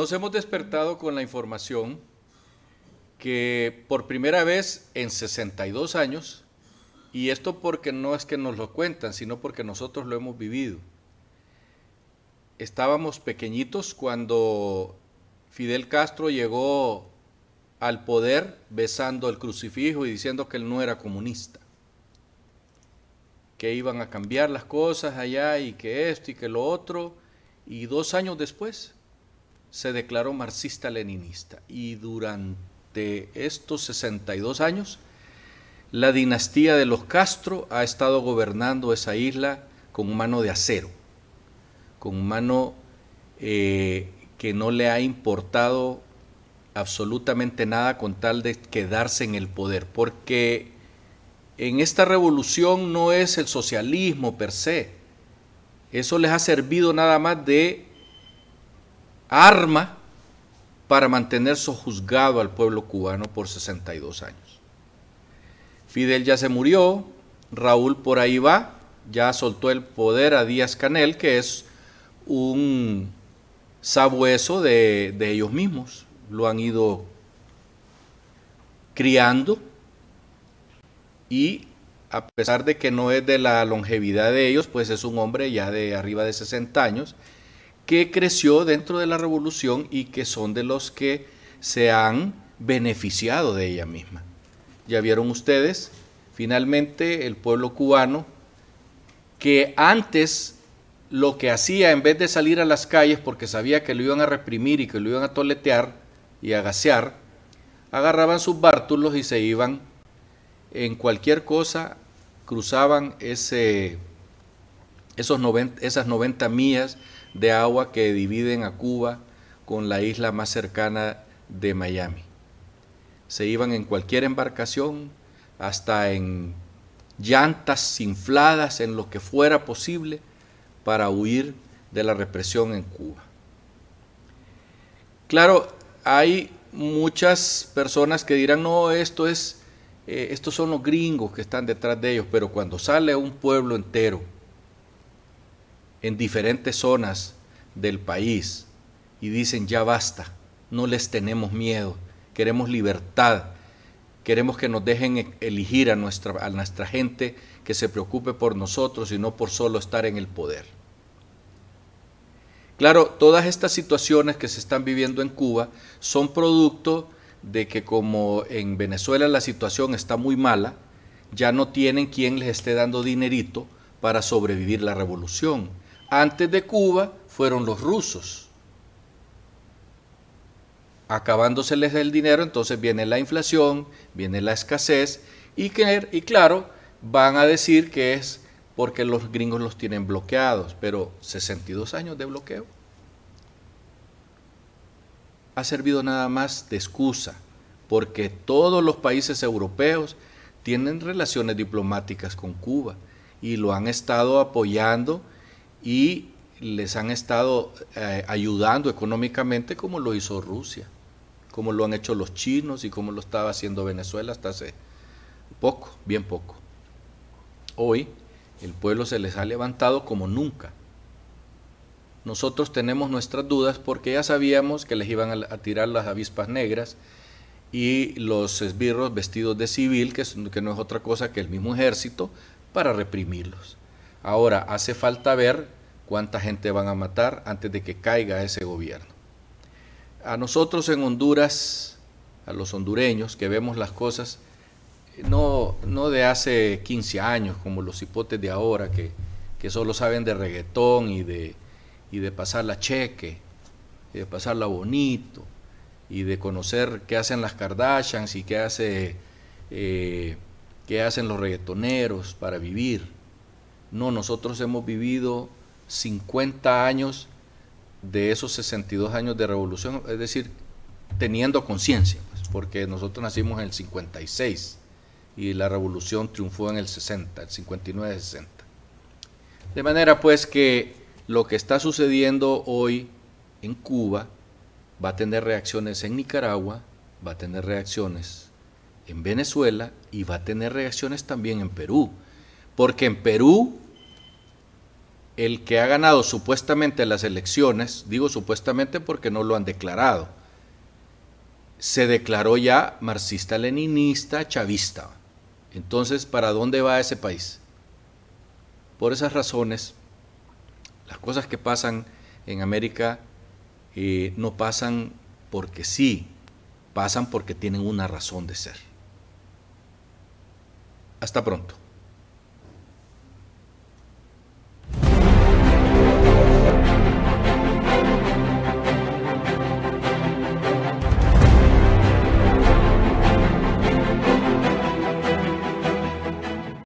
Nos hemos despertado con la información que por primera vez en 62 años, y esto porque no es que nos lo cuentan, sino porque nosotros lo hemos vivido. Estábamos pequeñitos cuando Fidel Castro llegó al poder besando el crucifijo y diciendo que él no era comunista, que iban a cambiar las cosas allá y que esto y que lo otro, y dos años después se declaró marxista-leninista. Y durante estos 62 años la dinastía de los Castro ha estado gobernando esa isla con mano de acero, con mano eh, que no le ha importado absolutamente nada con tal de quedarse en el poder, porque en esta revolución no es el socialismo per se, eso les ha servido nada más de arma para mantener sojuzgado al pueblo cubano por 62 años. Fidel ya se murió, Raúl por ahí va, ya soltó el poder a Díaz Canel, que es un sabueso de, de ellos mismos, lo han ido criando y a pesar de que no es de la longevidad de ellos, pues es un hombre ya de arriba de 60 años que creció dentro de la revolución y que son de los que se han beneficiado de ella misma. Ya vieron ustedes, finalmente el pueblo cubano, que antes lo que hacía en vez de salir a las calles porque sabía que lo iban a reprimir y que lo iban a toletear y a gasear, agarraban sus bártulos y se iban en cualquier cosa, cruzaban ese, esos esas 90 millas de agua que dividen a Cuba con la isla más cercana de Miami. Se iban en cualquier embarcación, hasta en llantas infladas, en lo que fuera posible, para huir de la represión en Cuba. Claro, hay muchas personas que dirán, no, esto es, eh, estos son los gringos que están detrás de ellos, pero cuando sale un pueblo entero en diferentes zonas del país y dicen, ya basta, no les tenemos miedo, queremos libertad, queremos que nos dejen e-, elegir a nuestra, a nuestra gente que se preocupe por nosotros y no por solo estar en el poder. Claro, todas estas situaciones que se están viviendo en Cuba son producto de que como en Venezuela la situación está muy mala, ya no tienen quien les esté dando dinerito para sobrevivir la revolución. Antes de Cuba fueron los rusos. Acabándoseles el dinero, entonces viene la inflación, viene la escasez y, y claro, van a decir que es porque los gringos los tienen bloqueados, pero 62 años de bloqueo ha servido nada más de excusa, porque todos los países europeos tienen relaciones diplomáticas con Cuba y lo han estado apoyando y les han estado eh, ayudando económicamente como lo hizo Rusia, como lo han hecho los chinos y como lo estaba haciendo Venezuela hasta hace poco, bien poco. Hoy el pueblo se les ha levantado como nunca. Nosotros tenemos nuestras dudas porque ya sabíamos que les iban a, tirar las avispas negras y los esbirros vestidos de civil, que, que no es otra cosa que el mismo ejército, para reprimirlos. Ahora hace falta ver cuánta gente van a matar antes de que caiga ese gobierno. A nosotros en Honduras, a los hondureños que vemos las cosas, no, no de hace 15 años, como los hipotes de ahora, que, que solo saben de reggaetón y de, y de pasarla cheque, y de pasarla bonito, y de conocer qué hacen las Kardashians y qué, hace, eh, qué hacen los reggaetoneros para vivir. No, nosotros hemos vivido 50 años de esos 62 años de revolución, es decir, teniendo conciencia, pues, porque nosotros nacimos en el 56 y la revolución triunfó en el 60, el 59-60. De manera pues que lo que está sucediendo hoy en Cuba va a tener reacciones en Nicaragua, va a tener reacciones en Venezuela y va a tener reacciones también en Perú, porque en Perú el que ha ganado supuestamente las elecciones, digo supuestamente porque no lo han declarado, se declaró ya marxista-leninista, chavista. Entonces, ¿para dónde va ese país? Por esas razones, las cosas que pasan en América eh, no pasan porque sí, pasan porque tienen una razón de ser. Hasta pronto.